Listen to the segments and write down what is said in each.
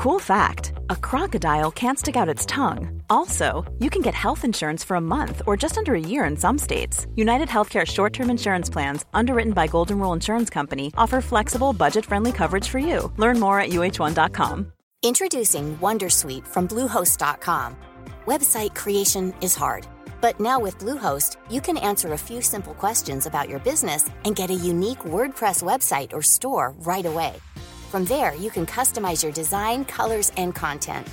Cool fact a crocodile can't stick out its tongue. Also, you can get health insurance for a month or just under a year in some states. United Healthcare short term insurance plans, underwritten by Golden Rule Insurance Company, offer flexible, budget friendly coverage for you. Learn more at uh1.com. Introducing Wondersuite from Bluehost.com. Website creation is hard, but now with Bluehost, you can answer a few simple questions about your business and get a unique WordPress website or store right away. From there, you can customize your design, colors, and content.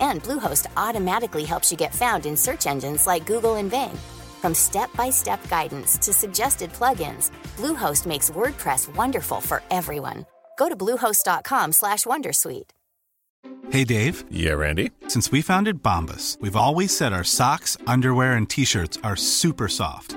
And Bluehost automatically helps you get found in search engines like Google and Bing. From step-by-step guidance to suggested plugins, Bluehost makes WordPress wonderful for everyone. Go to bluehost.com/wondersuite. Hey Dave. Yeah, Randy. Since we founded Bombus, we've always said our socks, underwear, and t-shirts are super soft.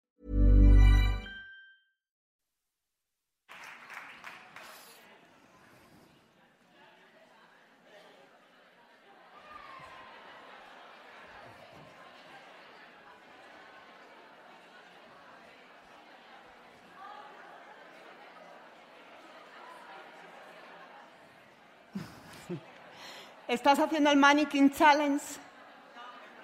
¿Estás haciendo el Mannequin Challenge?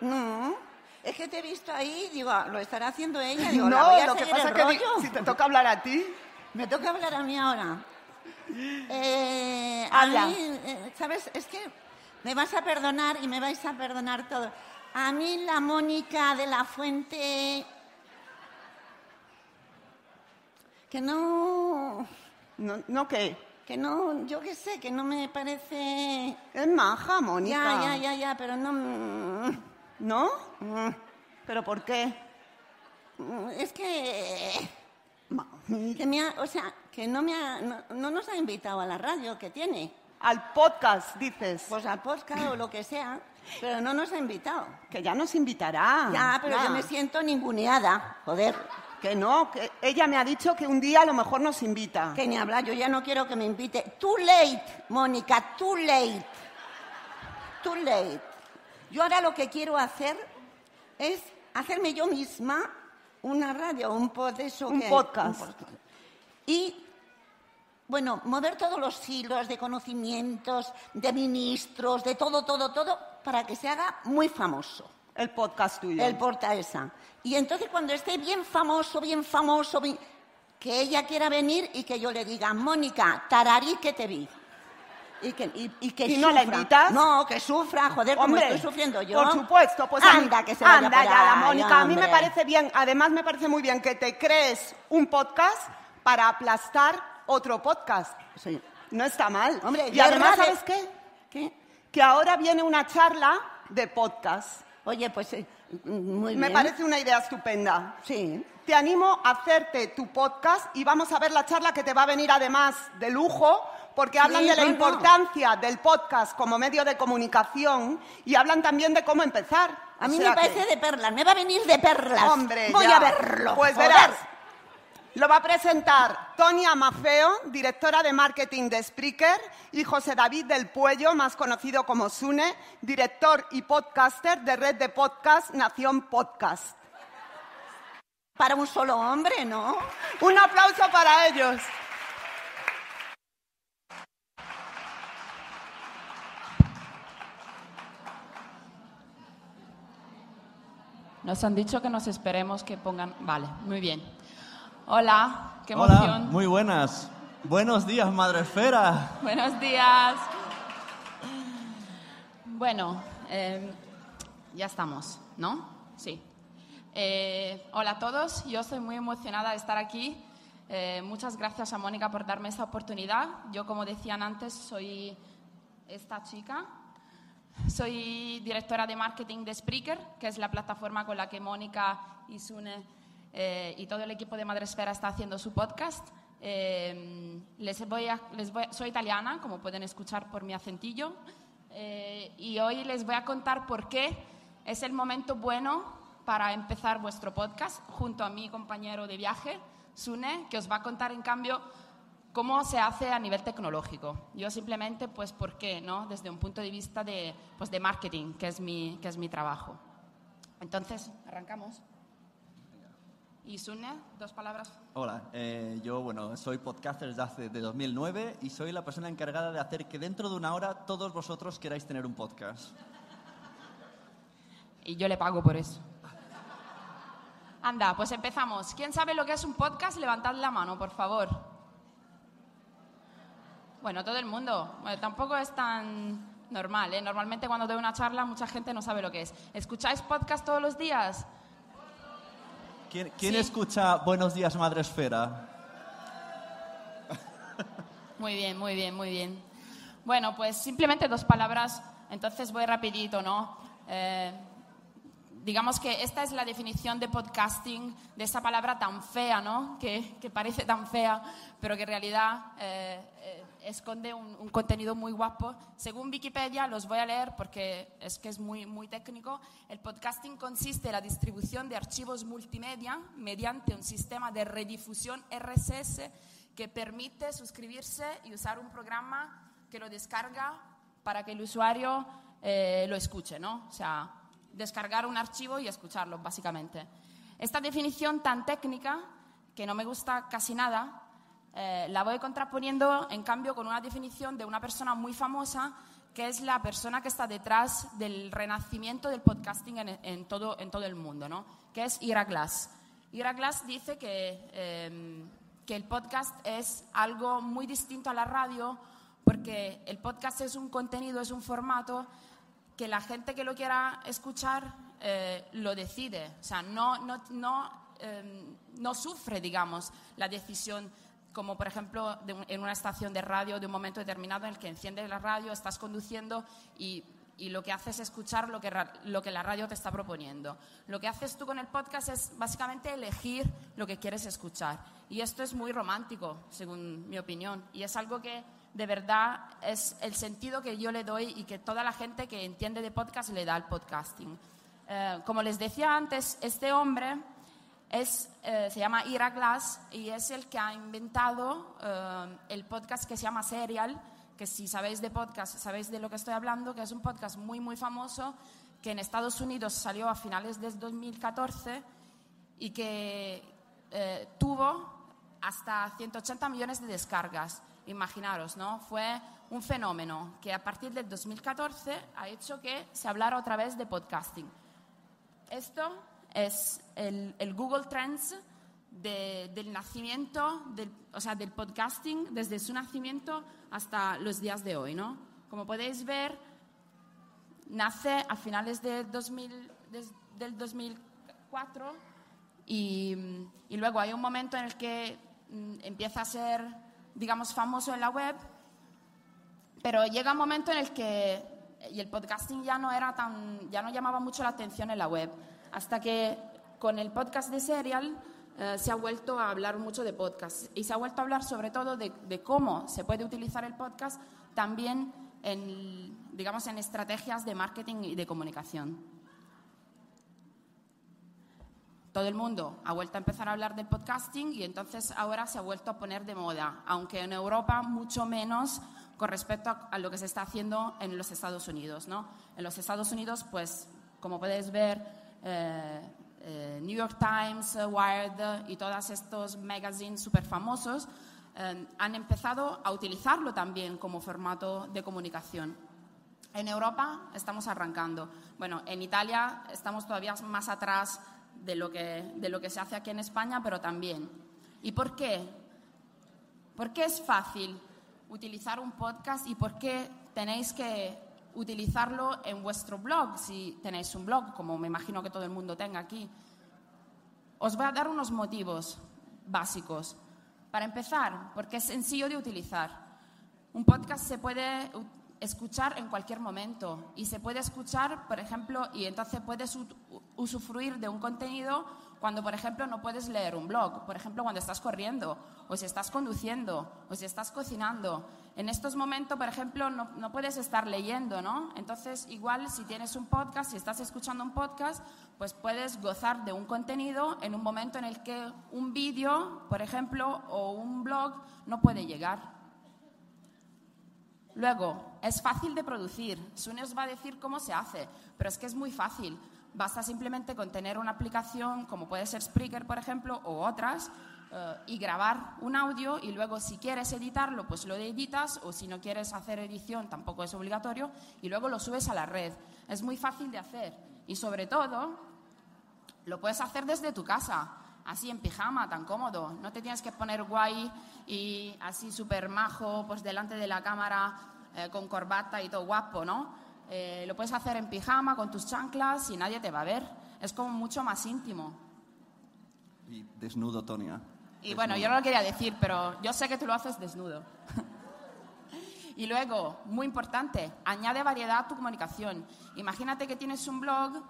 No, es que te he visto ahí, digo, lo estará haciendo ella. Digo, ¿la no, voy a lo que pasa es que rollo? si te toca hablar a ti. Me toca hablar a mí ahora. Eh, a Habla. mí, eh, ¿sabes? Es que me vas a perdonar y me vais a perdonar todo. A mí la Mónica de la Fuente... Que no... No, no qué. Que no, yo qué sé, que no me parece... Es maja, Mónica. Ya, ya, ya, ya, pero no... mm, ¿No? ¿Pero por qué? mm, Es que... Que me ha- o sea, que no, me ha- no, no nos ha invitado a la radio que tiene. Al podcast, dices. Pues al podcast o lo que sea, pero no nos ha invitado. Que ya nos invitará. ya, pero Ya. yo me siento ninguneada. Joder, Que no, que ella me ha dicho que un día a lo mejor nos invita. que ni hablar, yo ya no quiero que me invite. Too late, Mónica, too late. Too late. Yo ahora lo que quiero hacer es hacerme yo misma una radio, un pod eso Un que- podcast. un podcast. Y bueno, mover todos los hilos de conocimientos, de ministros, de todo, todo, todo, para que se haga muy famoso. El podcast tuyo. El porta esa. Y entonces cuando esté bien famoso, bien famoso, bien- que ella quiera venir y que yo le diga, Mónica, tararí que te vi. Y que, y, y que ¿Y no la invitas? No, que sufra, joder, como estoy sufriendo yo. Por supuesto, pues mí- anda, que se vaya anda por ya la Mónica. A mí me parece bien, además me parece muy bien que te crees un podcast para aplastar otro podcast. Sí. No está mal. Hombre, y además, de- ¿sabes qué? ¿Qué? Que ahora viene una charla de podcast. Oye, pues eh, muy bien. Me parece una idea estupenda. Sí. Te animo a hacerte tu podcast y vamos a ver la charla que te va a venir además de lujo, porque hablan Sí, de la no, no. importancia del podcast como medio de comunicación y hablan también de cómo empezar. A O mí sea me parece que- de perlas, me va a venir de perlas. Hombre, Voy ya. a verlo. Pues verás. Lo va a presentar Tonia Mafeo, directora de marketing de Spreaker, y José David del Puello, más conocido como Sune, director y podcaster de red de podcast Nación Podcast. Para un solo hombre, ¿no? Un aplauso para ellos. Nos han dicho que nos esperemos que pongan... Vale, muy bien. Hola, qué Hola, emoción. muy buenas. Buenos días, Madre Esfera. Buenos días. Bueno, eh, ya estamos, ¿no? Sí. Eh, hola a todos, yo estoy muy emocionada de estar aquí. Eh, muchas gracias a Mónica por darme esta oportunidad. Yo, como decían antes, soy esta chica. Soy directora de marketing de Spreaker, que es la plataforma con la que Mónica y Sune eh, y todo el equipo de Madresfera está haciendo su podcast. Eh, les voy a- les voy- soy italiana, como pueden escuchar por mi acentillo, eh, y hoy les voy a contar por qué es el momento bueno para empezar vuestro podcast junto a mi compañero de viaje, Sune, que os va a contar en cambio cómo se hace a nivel tecnológico. Yo simplemente, pues, ¿por qué? ¿no? Desde un punto de vista de, pues, de marketing, que es, mi, que es mi trabajo. Entonces, arrancamos. Y dos palabras. Hola, eh, yo bueno, soy podcaster desde hace de 2009 y soy la persona encargada de hacer que dentro de una hora todos vosotros queráis tener un podcast. Y yo le pago por eso. Anda, pues empezamos. ¿Quién sabe lo que es un podcast? Levantad la mano, por favor. Bueno, todo el mundo. Bueno, tampoco es tan normal. ¿eh? Normalmente cuando doy una charla mucha gente no sabe lo que es. ¿Escucháis podcast todos los días? ¿Quién, quién Sí. escucha Buenos días, Madre Esfera? Muy bien, muy bien, muy bien. Bueno, pues simplemente dos palabras, entonces voy rapidito, ¿no? Eh, digamos que esta es la definición de podcasting, de esa palabra tan fea, ¿no? Que, que parece tan fea, pero que en realidad eh, eh, esconde un, contenido muy guapo. Según Wikipedia, los voy a leer porque es que es muy, muy técnico. El podcasting consiste en la distribución de archivos multimedia mediante un sistema de redifusión RSS que permite suscribirse y usar un programa que lo descarga para que el usuario eh, lo escuche, ¿no? O sea, descargar un archivo y escucharlo, básicamente. Esta definición tan técnica, que no me gusta casi nada, eh, la voy contraponiendo, en cambio, con una definición de una persona muy famosa, que es la persona que está detrás del renacimiento del podcasting en, todo, el mundo, ¿no? que es Ira Glass. Ira Glass dice que, eh, que el podcast es algo muy distinto a la radio, porque el podcast es un contenido, es un formato que la gente que lo quiera escuchar eh, lo decide. O sea, no, no, no sufre, digamos, la decisión como por ejemplo de un- en una estación de radio de un momento determinado en el que enciendes la radio, estás conduciendo y, y lo que haces es escuchar lo que, lo que la radio te está proponiendo. Lo que haces tú con el podcast es básicamente elegir lo que quieres escuchar. Y esto es muy romántico, según mi opinión. Y es algo que de verdad es el sentido que yo le doy y que toda la gente que entiende de podcast le da al podcasting. Eh, como les decía antes, este hombre es, eh, se llama Ira Glass y es el que ha inventado eh, el podcast que se llama Serial, que si sabéis de podcast, sabéis de lo que estoy hablando, que es un podcast muy, muy famoso, que en Estados Unidos salió a finales del 2014 y que eh, tuvo hasta 180 millones de descargas. Imaginaros, ¿no? Fue un fenómeno que a partir del 2014 ha hecho que se hablara otra vez de podcasting. Esto es el, Google Trends de- del nacimiento, del, o sea, del podcasting desde su nacimiento hasta los días de hoy, ¿no? Como podéis ver, nace a finales de 2000 des- del 2004 y, y luego hay un momento en el que mm, empieza a ser, digamos, famoso en la web, pero llega un momento en el que y el podcasting ya no era tan, ya no llamaba mucho la atención en la web, hasta que con el podcast de Serial eh, se ha vuelto a hablar mucho de podcast y se ha vuelto a hablar sobre todo de, cómo se puede utilizar el podcast también en, digamos, en estrategias de marketing y de comunicación. Todo el mundo ha vuelto a empezar a hablar del podcasting y entonces ahora se ha vuelto a poner de moda, aunque en Europa mucho menos con respecto a, lo que se está haciendo en los Estados Unidos. ¿no? En los Estados Unidos, pues, como podéis ver, New York Times, eh, Wired y todos estos magazines súper famosos eh, han empezado a utilizarlo también como formato de comunicación. En Europa estamos arrancando. Bueno, en Italia estamos todavía más atrás de lo que, de lo que se hace aquí en España, pero también. ¿Y por qué? ¿Por qué es fácil utilizar un podcast y por qué tenéis que utilizarlo en vuestro blog, si tenéis un blog, como me imagino que todo el mundo tenga aquí? Os voy a dar unos motivos básicos. Para empezar, porque es sencillo de utilizar. Un podcast se puede, escuchar en cualquier momento. Y se puede escuchar, por ejemplo, y entonces puedes usufruir de un contenido cuando, por ejemplo, no puedes leer un blog. Por ejemplo, cuando estás corriendo, o si estás conduciendo, o si estás cocinando. En estos momentos, por ejemplo, no, puedes estar leyendo, ¿no? Entonces, igual si tienes un podcast, si estás escuchando un podcast, pues puedes gozar de un contenido en un momento en el que un vídeo, por ejemplo, o un blog no puede llegar. Luego, es fácil de producir. Sune os va a decir cómo se hace, pero es que es muy fácil. Basta simplemente con tener una aplicación como puede ser Spreaker, por ejemplo, o otras, eh, y grabar un audio y luego si quieres editarlo, pues lo editas, o si no quieres hacer edición, tampoco es obligatorio, y luego lo subes a la red. Es muy fácil de hacer. Y sobre todo, lo puedes hacer desde tu casa, así en pijama, tan cómodo. No te tienes que poner guay y así súper majo, pues delante de la cámara eh, con corbata y todo guapo, ¿no? Eh, lo puedes hacer en pijama, con tus chanclas y nadie te va a ver. Es como mucho más íntimo. Y desnudo, Tonia. Y bueno, yo no lo quería decir, pero yo sé que tú lo haces desnudo. y luego, muy importante, añade variedad a tu comunicación. Imagínate que tienes un blog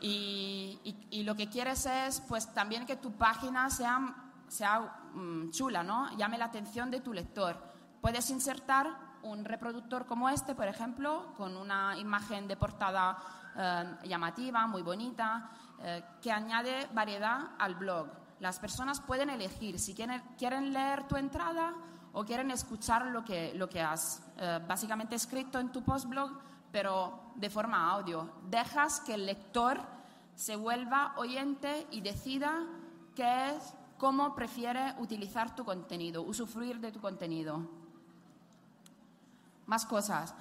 y, y- y lo que quieres es, pues también que tu página sea, sea mm, chula, ¿no? Llame la atención de tu lector. Puedes insertar un reproductor como este, por ejemplo, con una imagen de portada eh, llamativa, muy bonita, eh, que añade variedad al blog. Las personas pueden elegir si quieren, quieren leer tu entrada o quieren escuchar lo que, lo que has eh, básicamente escrito en tu postblog, pero de forma audio. Dejas que el lector se vuelva oyente y decida qué es, cómo prefiere utilizar tu contenido, usufruir de tu contenido. Más cosas.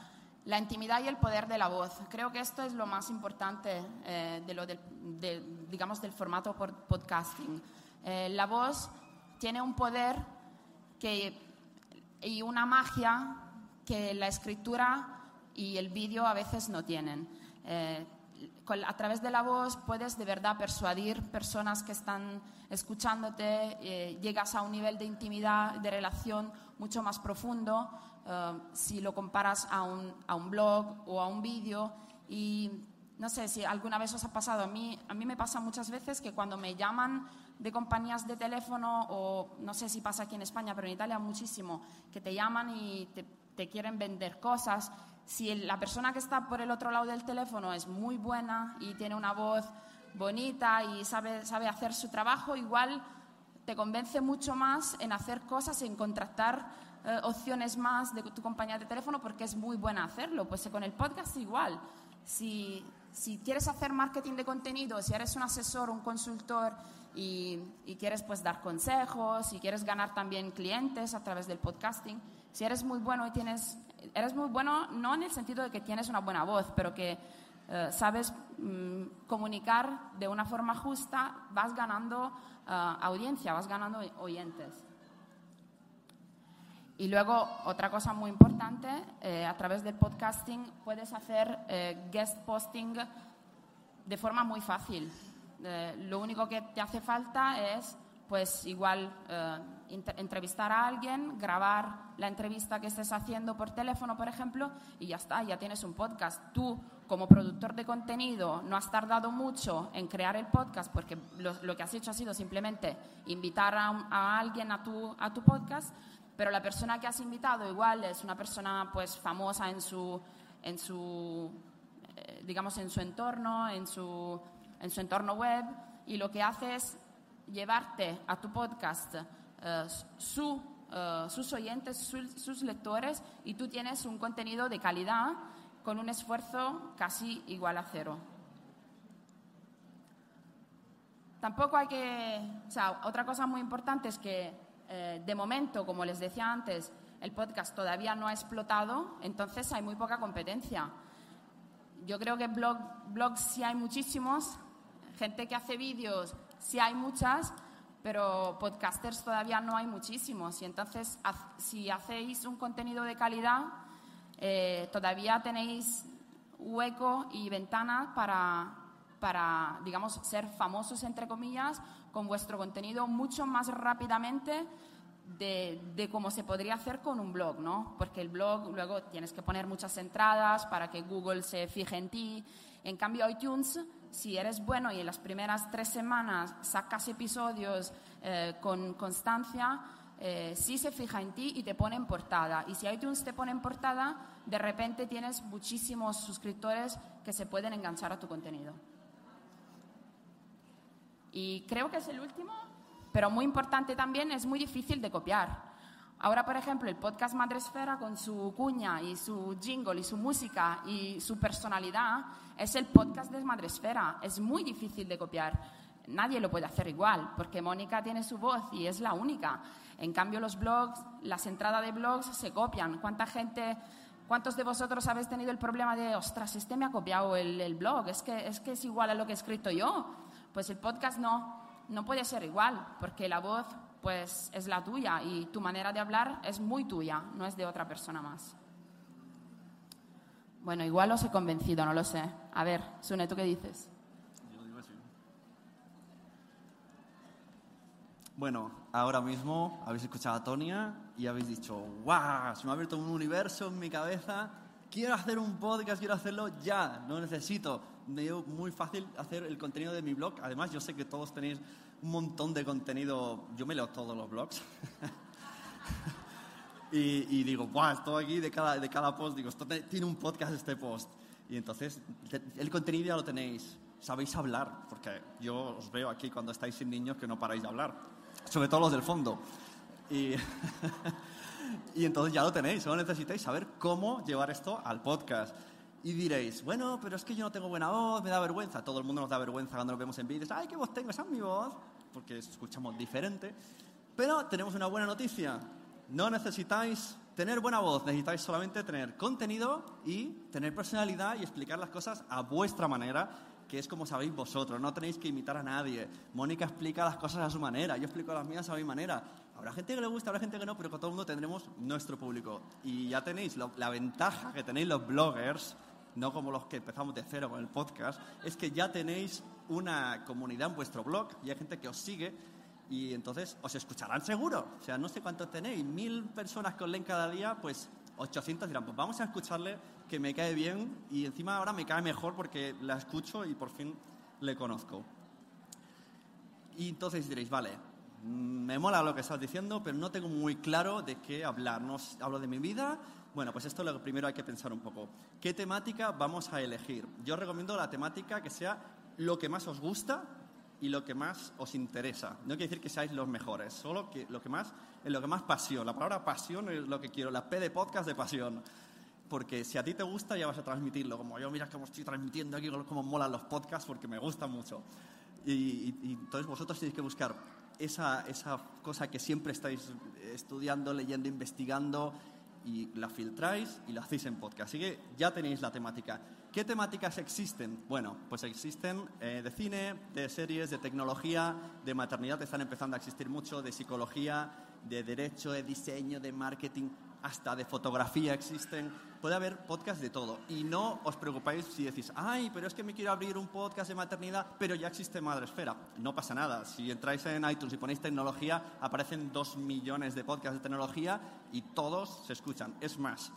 La intimidad y el poder de la voz. Creo que esto es lo más importante eh, de lo del, de, digamos, del formato por podcasting. Eh, la voz tiene un poder y una magia que la escritura y el vídeo a veces no tienen. Eh, a través de la voz puedes de verdad persuadir personas que están escuchándote, eh, llegas a un nivel de intimidad, de relación mucho más profundo eh, si lo comparas a un, a un blog o a un vídeo. Y no sé si alguna vez os ha pasado, a mí, a mí me pasa muchas veces que cuando me llaman de compañías de teléfono o no sé si pasa aquí en España, pero en Italia muchísimo, que te llaman y te, te quieren vender cosas. Si la persona que está por el otro lado del teléfono es muy buena y tiene una voz bonita y sabe, sabe hacer su trabajo, igual te convence mucho más en hacer cosas, en contratar eh, opciones más de tu compañía de teléfono porque es muy buena hacerlo. Pues con el podcast igual. Si, si quieres hacer marketing de contenido, si eres un asesor, un consultor y, quieres pues dar consejos, si quieres ganar también clientes a través del podcasting, si eres muy bueno y tienes, eres muy bueno no en el sentido de que tienes una buena voz, pero que eh, sabes mm, comunicar de una forma justa, vas ganando eh, audiencia, vas ganando oyentes. Y luego, otra cosa muy importante, eh, a través del podcasting puedes hacer guest posting de forma muy fácil. Eh, lo único que te hace falta es, pues igual, eh, entrevistar a alguien, grabar la entrevista que estés haciendo por teléfono, por ejemplo, y ya está, ya tienes un podcast. Tú, como productor de contenido, no has tardado mucho en crear el podcast porque lo, que has hecho ha sido simplemente invitar a, a alguien a tu, a tu podcast, pero la persona que has invitado igual es una persona pues famosa en su, en su eh, digamos, en su entorno, en su, en su entorno web, y lo que hace es llevarte a tu podcast eh, su, eh, sus oyentes, su- sus lectores, y tú tienes un contenido de calidad con un esfuerzo casi igual a cero. Tampoco hay que, otra cosa muy importante es que eh, de momento, como les decía antes, el podcast todavía no ha explotado, entonces hay muy poca competencia. Yo creo que blog, blogs sí hay muchísimos, gente que hace vídeos sí hay muchas, pero podcasters todavía no hay muchísimos. Y entonces, si hacéis un contenido de calidad, eh, todavía tenéis hueco y ventana para, para, digamos, ser famosos, entre comillas, con vuestro contenido mucho más rápidamente de, de, cómo se podría hacer con un blog, ¿no? Porque el blog luego tienes que poner muchas entradas para que Google se fije en ti. En cambio, iTunes, si eres bueno y en las primeras tres semanas sacas episodios eh, con constancia, eh, sí se fija en ti y te pone en portada. Y si iTunes te pone en portada, de repente tienes muchísimos suscriptores que se pueden enganchar a tu contenido. Y creo que es el último, pero muy importante también, es muy difícil de copiar. Ahora, por ejemplo, el podcast Madresfera con su cuña y su jingle y su música y su personalidad es el podcast de Madresfera. Es muy difícil de copiar. Nadie lo puede hacer igual, porque Mónica tiene su voz y es la única. En cambio, los blogs, las entradas de blogs se copian. ¿Cuánta gente, cuántos de vosotros habéis tenido el problema de, ostras, este me ha copiado el, blog, es que, es que es igual a lo que he escrito yo? Pues el podcast no, no puede ser igual, porque la voz pues es la tuya y tu manera de hablar es muy tuya, no es de otra persona más. Bueno, igual os he convencido, no lo sé. A ver, Sune, ¿tú qué dices? Yo digo así. Bueno, ahora mismo habéis escuchado a Tonia y habéis dicho, ¡guau! Se me ha abierto un universo en mi cabeza. Quiero hacer un podcast, quiero hacerlo ya, no necesito. Me dio muy fácil hacer el contenido de mi blog. Además, yo sé que todos tenéis un montón de contenido. Yo me leo todos los blogs. y, y, digo, ¡guau! Estoy aquí de cada, de cada post. Digo, esto tiene un podcast este post. Y entonces, el contenido ya lo tenéis. Sabéis hablar, porque yo os veo aquí cuando estáis sin niños que no paráis de hablar. Sobre todo los del fondo. Y, y entonces ya lo tenéis. Solo necesitáis saber cómo llevar esto al podcast. Y diréis, bueno, pero es que yo no tengo buena voz, me da vergüenza. Todo el mundo nos da vergüenza cuando nos vemos en vídeos. ¡Ay, qué voz tengo! Esa es mi voz. Porque escuchamos diferente. Pero tenemos una buena noticia. No necesitáis tener buena voz, necesitáis solamente tener contenido y tener personalidad y explicar las cosas a vuestra manera, que es como sabéis vosotros. No tenéis que imitar a nadie. Mónica explica las cosas a su manera, yo explico las mías a mi manera. Habrá gente que le gusta, habrá gente que no, pero con todo el mundo tendremos nuestro público. Y ya tenéis lo, la ventaja que tenéis los bloggers no como los que empezamos de cero con el podcast, es que ya tenéis una comunidad en vuestro blog y hay gente que os sigue y entonces os escucharán seguro. O sea, no sé cuántos tenéis, mil personas que os leen cada día, pues 800 dirán, pues vamos a escucharle que me cae bien y encima ahora me cae mejor porque la escucho y por fin le conozco. Y entonces diréis, vale, me mola lo que estás diciendo, pero no tengo muy claro de qué hablar. No hablo de mi vida, bueno, pues esto lo primero hay que pensar un poco. ¿Qué temática vamos a elegir? Yo recomiendo la temática que sea lo que más os gusta y lo que más os interesa. No quiere decir que seáis los mejores, solo que lo que más, en lo que más pasión. La palabra pasión es lo que quiero, la P de podcast de pasión. Porque si a ti te gusta ya vas a transmitirlo. Como yo, mira cómo estoy transmitiendo aquí, cómo molan los podcasts, porque me gustan mucho. Y, y, y entonces vosotros tenéis que buscar esa, esa cosa que siempre estáis estudiando, leyendo, investigando y la filtráis y la hacéis en podcast. Así que ya tenéis la temática. ¿Qué temáticas existen? Bueno, pues existen eh, de cine, de series, de tecnología, de maternidad, están empezando a existir mucho, de psicología, de derecho, de diseño, de marketing, hasta de fotografía existen. Puede haber podcast de todo. Y no os preocupéis si decís, ay, pero es que me quiero abrir un podcast de maternidad, pero ya existe Madresfera. No pasa nada. Si entráis en iTunes y ponéis tecnología, aparecen dos millones de podcasts de tecnología y todos se escuchan. Es más,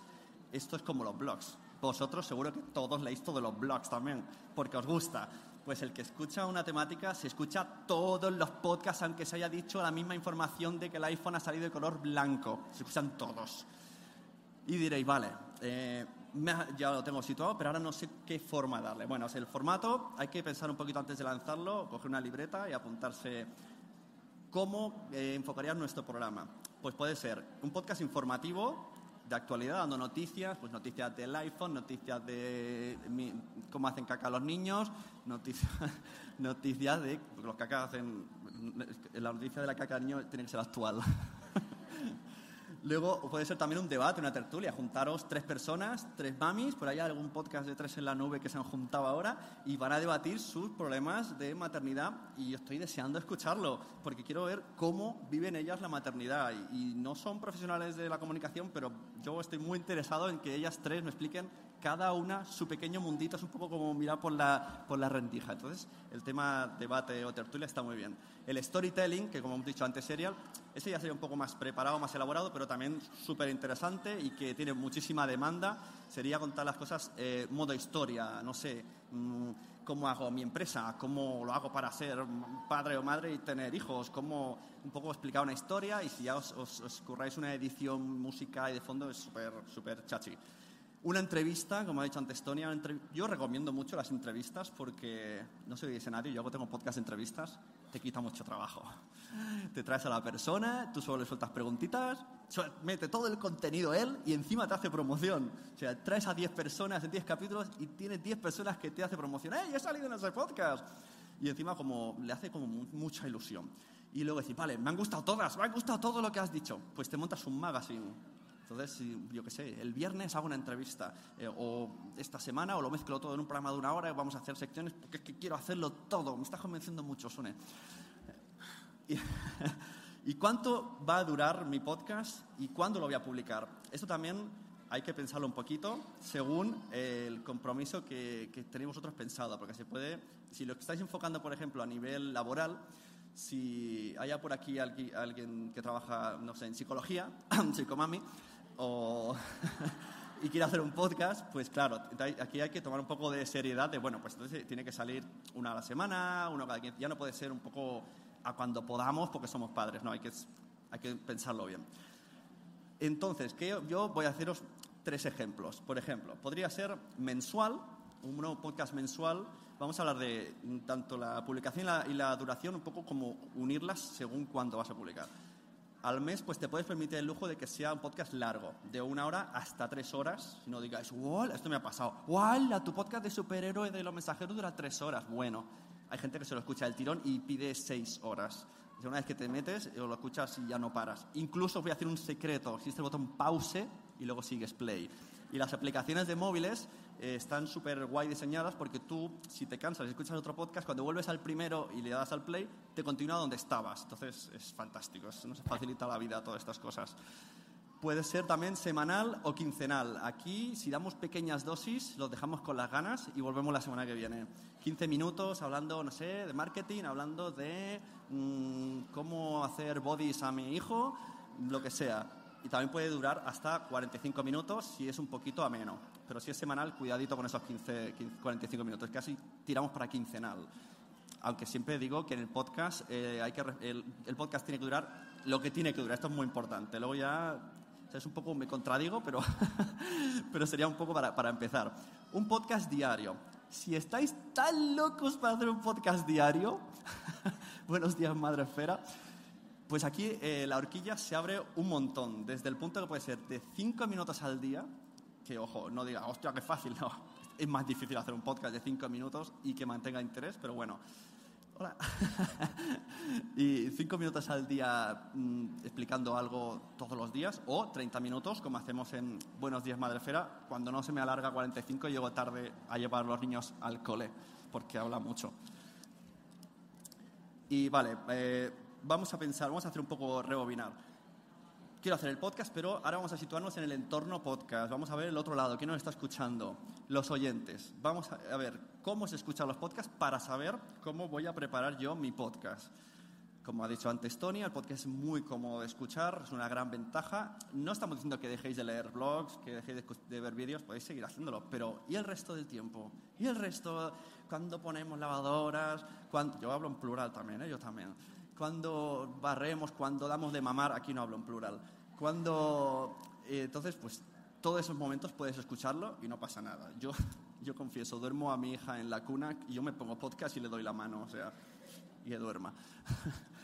esto es como los blogs. Vosotros seguro que todos leéis todos los blogs también, porque os gusta. Pues el que escucha una temática se escucha todos los podcasts, aunque se haya dicho la misma información de que el iPhone ha salido de color blanco. Se escuchan todos. Y diréis, vale, eh, ya lo tengo situado, pero ahora no sé qué forma darle. Bueno, el formato hay que pensar un poquito antes de lanzarlo, coger una libreta y apuntarse cómo eh, enfocarías nuestro programa. Pues puede ser un podcast informativo de actualidad, dando noticias, pues noticias del iPhone, noticias de mi, cómo hacen caca los niños, noticias, noticias de los caca hacen. La noticia de la caca del niño tiene que ser actual. Luego puede ser también un debate, una tertulia, juntaros tres personas, tres mamis, por ahí hay algún podcast de tres en la nube que se han juntado ahora y van a debatir sus problemas de maternidad y yo estoy deseando escucharlo porque quiero ver cómo viven ellas la maternidad y, y no son profesionales de la comunicación, pero yo estoy muy interesado en que ellas tres me expliquen cada una su pequeño mundito, es un poco como mirar por la, por la rendija. Entonces, el tema debate o tertulia está muy bien. El storytelling, que como hemos dicho antes, serial, ese ya sería un poco más preparado, más elaborado, pero también súper interesante y que tiene muchísima demanda. Sería contar las cosas eh, modo historia, no sé, mm, cómo hago mi empresa, cómo lo hago para ser padre o madre y tener hijos, cómo un poco explicar una historia y si ya os, os, curráis una edición música y de fondo es súper, súper chachi. Una entrevista, como ha dicho antes Tony, yo recomiendo mucho las entrevistas porque no soy escenario, yo tengo podcast de entrevistas, te quita mucho trabajo. Te traes a la persona, tú solo le sueltas preguntitas, mete todo el contenido él y encima te hace promoción. O sea, traes a 10 personas en 10 capítulos y tienes 10 personas que te hacen promoción. ¡Eh, he salido en ese podcast! Y encima como le hace como mucha ilusión. Y luego decir, vale, me han gustado todas, me ha gustado todo lo que has dicho. Pues te montas un magazine entonces, yo qué sé, el viernes hago una entrevista, eh, o esta semana, o lo mezclo todo en un programa de una hora y vamos a hacer secciones, porque es que quiero hacerlo todo. Me está convenciendo mucho, Sune. Y, cuánto va a durar mi podcast y cuándo lo voy a publicar? Esto también hay que pensarlo un poquito según el compromiso que, que tenéis vosotros pensado, porque se puede, si lo estáis enfocando, por ejemplo, a nivel laboral, si haya por aquí alguien que trabaja, no sé, en psicología, psicomami, o y quiere hacer un podcast, pues claro, aquí hay que tomar un poco de seriedad de, bueno, pues entonces tiene que salir una a la semana, uno cada 15, ya no puede ser un poco a cuando podamos porque somos padres, no, hay que, hay que pensarlo bien. Entonces, que yo voy a haceros tres ejemplos. Por ejemplo, podría ser mensual, un nuevo podcast mensual. Vamos a hablar de tanto la publicación y la, y la duración, un poco como unirlas según cuándo vas a publicar al mes pues te puedes permitir el lujo de que sea un podcast largo, de una hora hasta tres horas. Si no digáis, wow, esto me ha pasado. ¡Wala! Tu podcast de superhéroe de los mensajeros dura tres horas. Bueno, hay gente que se lo escucha del tirón y pide seis horas. Una vez que te metes, lo escuchas y ya no paras. Incluso voy a hacer un secreto. Existe el botón pause y luego sigues play. Y las aplicaciones de móviles eh, están súper guay diseñadas porque tú, si te cansas y escuchas otro podcast, cuando vuelves al primero y le das al play, te continúa donde estabas. Entonces es fantástico, nos facilita la vida todas estas cosas. Puede ser también semanal o quincenal. Aquí, si damos pequeñas dosis, los dejamos con las ganas y volvemos la semana que viene. 15 minutos hablando, no sé, de marketing, hablando de mm, cómo hacer bodies a mi hijo, lo que sea. Y también puede durar hasta 45 minutos si es un poquito ameno pero si es semanal, cuidadito con esos 15, 45 minutos. Casi tiramos para quincenal. Aunque siempre digo que en el podcast, eh, el, podcast tiene que durar lo que tiene que durar. Esto es muy importante. Luego ya es un poco, me contradigo, pero, pero sería un poco para, para empezar. Un podcast diario. Si estáis tan locos para hacer un podcast diario, buenos días, Madre Esfera, pues aquí eh, la horquilla se abre un montón, desde el punto que puede ser de 5 minutos al día que, ojo, no diga, hostia, qué fácil, no. Es más difícil hacer un podcast de cinco minutos y que mantenga interés, pero bueno. Hola. y cinco minutos al día mm, explicando algo todos los días, o 30 minutos, como hacemos en Buenos Días Madrefera, cuando no se me alarga 45 y llego tarde a llevar a los niños al cole, porque habla mucho. Y vale, eh, vamos a pensar, vamos a hacer un poco rebobinar quiero hacer el podcast, pero ahora vamos a situarnos en el entorno podcast. Vamos a ver el otro lado, ¿quién nos está escuchando? Los oyentes. Vamos a ver cómo se escuchan los podcasts para saber cómo voy a preparar yo mi podcast. Como ha dicho antes Tony, el podcast es muy cómodo de escuchar, es una gran ventaja. No estamos diciendo que dejéis de leer blogs, que dejéis de, ver vídeos, podéis seguir haciéndolo, pero ¿y el resto del tiempo? ¿Y el resto cuando ponemos lavadoras? Yo hablo en plural también, ¿eh? yo también. Cuando barremos, cuando damos de mamar, aquí no hablo en plural. Cuando, eh, entonces, pues todos esos momentos puedes escucharlo y no pasa nada. Yo, yo confieso, duermo a mi hija en la cuna y yo me pongo podcast y le doy la mano, o sea, y que duerma.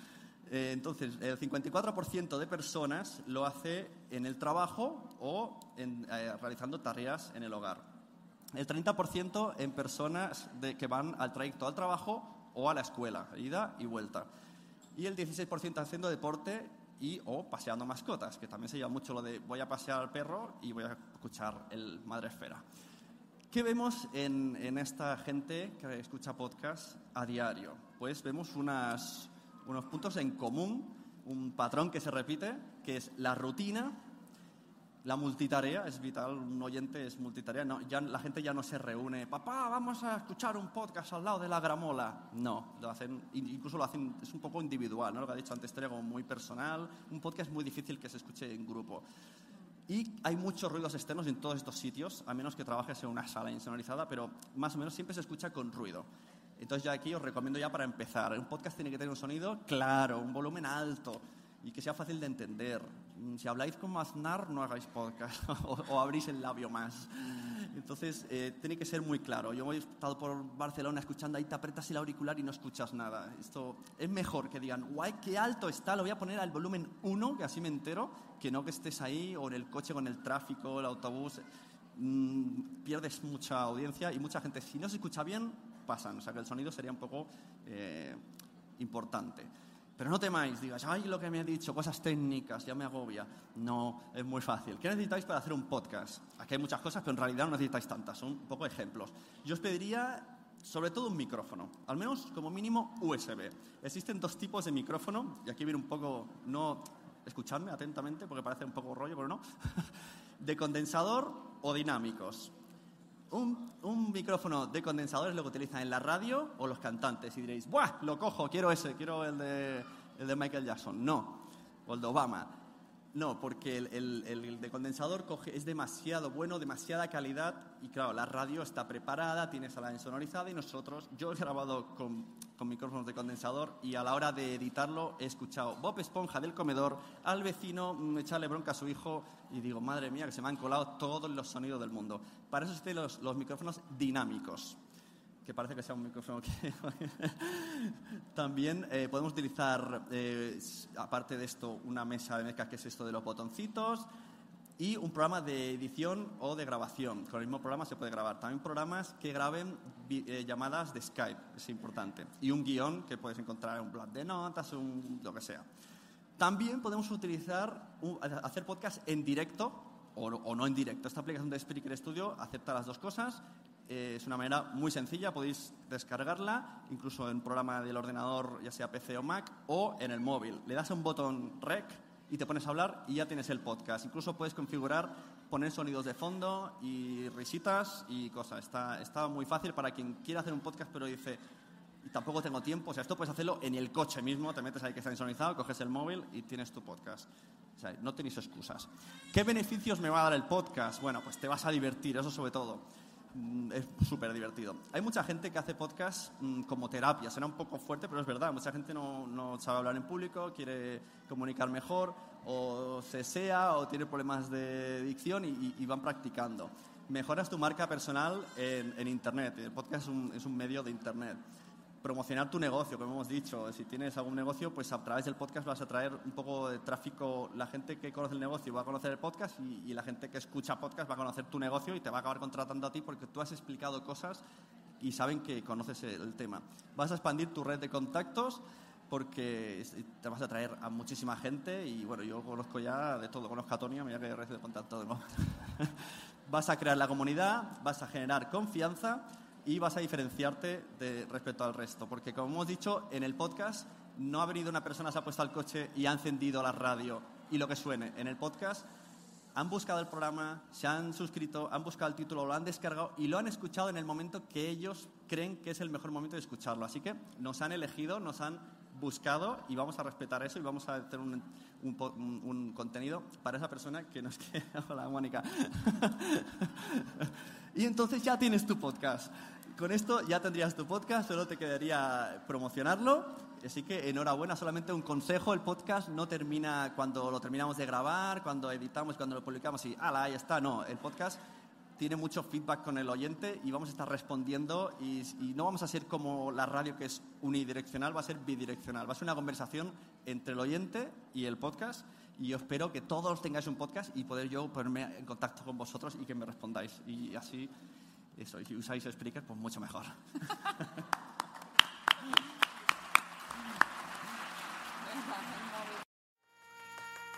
Eh, entonces, el 54% de personas lo hace en el trabajo o en, eh, realizando tareas en el hogar. El 30% en personas de, que van al trayecto al trabajo o a la escuela, ida y vuelta. Y el 16% haciendo deporte y o paseando mascotas, que también se lleva mucho lo de voy a pasear al perro y voy a escuchar el Madre Esfera. ¿Qué vemos en, en esta gente que escucha podcast a diario? Pues vemos unas, unos puntos en común, un patrón que se repite, que es la rutina, La multitarea es vital, un oyente es multitarea. La gente ya no se reúne, papá, vamos a escuchar un podcast al lado de la gramola. No, lo hacen, incluso lo hacen, es un poco individual, ¿no? lo que ha dicho antes, historia como muy personal. Un podcast muy difícil que se escuche en grupo. Y hay muchos ruidos externos en todos estos sitios, a menos que trabajes en una sala insonorizada, pero más o menos siempre se escucha con ruido. Entonces ya aquí os recomiendo ya para empezar. Un podcast tiene que tener un sonido claro, un volumen alto y que sea fácil de entender. Mm, si habláis como Aznar, no hagáis podcast o, abrís el labio más. Entonces, eh, tiene que ser muy claro. Yo he estado por Barcelona escuchando ahí, te apretas el auricular y no escuchas nada. Esto es mejor que digan, guay, qué alto está, lo voy a poner al volumen 1, que así me entero, que no que estés ahí o en el coche con el tráfico, el autobús. Mm, pierdes mucha audiencia y mucha gente, si no se escucha bien, pasan. O sea que el sonido sería un poco eh, importante. Pero no temáis, digas, ay, lo que me ha dicho, cosas técnicas, ya me agobia. No, es muy fácil. ¿Qué necesitáis para hacer un podcast? Aquí hay muchas cosas, pero en realidad no necesitáis tantas, son un poco ejemplos. Yo os pediría sobre todo un micrófono, al menos como mínimo USB. Existen dos tipos de micrófono, y aquí viene un poco, no escuchadme atentamente porque parece un poco rollo, pero no, de condensador o dinámicos. Un, un, micrófono de condensador es lo que utilizan en la radio o los cantantes. Y diréis, ¡buah! Lo cojo, quiero ese, quiero el de, el de Michael Jackson. No, o el de Obama. No, porque el, de condensador coge, es demasiado bueno, demasiada calidad y claro, la radio está preparada, tiene sala insonorizada y nosotros, yo he grabado con, micrófonos de condensador y a la hora de editarlo he escuchado Bob Esponja del comedor al vecino mm, echarle bronca a su hijo y digo, madre mía, que se me han colado todos los sonidos del mundo. Para eso los, los micrófonos dinámicos que parece que sea un micrófono que... También eh, podemos utilizar, eh, aparte de esto, una mesa de mezcla que es esto de los botoncitos y un programa de edición o de grabación. Con el mismo programa se puede grabar. También programas que graben eh, llamadas de Skype, es importante. Y un guion que puedes encontrar en un blog de notas, un, lo que sea. También podemos utilizar, hacer podcast en directo o, o, no en directo. Esta aplicación de Spreaker Studio acepta las dos cosas eh, es una manera muy sencilla, podéis descargarla incluso en programa del ordenador, ya sea PC o Mac, o en el móvil. Le das un botón rec y te pones a hablar y ya tienes el podcast. Incluso puedes configurar, poner sonidos de fondo y risitas y cosas. Está, está muy fácil para quien quiera hacer un podcast pero dice, y tampoco tengo tiempo. O sea, esto puedes hacerlo en el coche mismo, te metes ahí que está insonizado, coges el móvil y tienes tu podcast. O sea, no tenéis excusas. ¿Qué beneficios me va a dar el podcast? Bueno, pues te vas a divertir, eso sobre todo. Mm, es súper divertido. Hay mucha gente que hace podcast mm, como terapia, será un poco fuerte, pero es verdad, mucha gente no, sabe hablar en público, quiere comunicar mejor, o se sea, o tiene problemas de dicción y, van practicando. Mejoras tu marca personal en, en Internet, el podcast es un medio de Internet promocionar tu negocio, como hemos dicho. Si tienes algún negocio, pues a través del podcast vas a traer un poco de tráfico. La gente que conoce el negocio va a conocer el podcast y, la gente que escucha podcast va a conocer tu negocio y te va a acabar contratando a ti porque tú has explicado cosas y saben que conoces el tema. Vas a expandir tu red de contactos porque te vas a traer a muchísima gente y bueno, yo conozco ya de todo, conozco a Tonia, mira que red de contacto de vas a crear la comunidad, vas a generar confianza y vas a diferenciarte de, respecto al resto. Porque, como hemos dicho, en el podcast no ha venido una persona, se ha puesto al coche y ha encendido la radio y lo que suene. En el podcast han buscado el programa, se han suscrito, han buscado el título, lo han descargado y lo han escuchado en el momento que ellos creen que es el mejor momento de escucharlo. Así que nos han elegido, nos han buscado y vamos a respetar eso y vamos a hacer un, contenido para esa persona que nos queda. Hola, Mónica. y entonces ya tienes tu podcast con esto ya tendrías tu podcast, solo te quedaría promocionarlo. Así que enhorabuena, solamente un consejo, el podcast no termina cuando lo terminamos de grabar, cuando editamos, cuando lo publicamos y ¡ala, ahí está! No, el podcast tiene mucho feedback con el oyente y vamos a estar respondiendo y, no vamos a ser como la radio que es unidireccional, va a ser bidireccional, va a ser una conversación entre el oyente y el podcast y yo espero que todos tengáis un podcast y poder yo ponerme en contacto con vosotros y que me respondáis y así eso, y si usáis Spreaker, pues mucho mejor.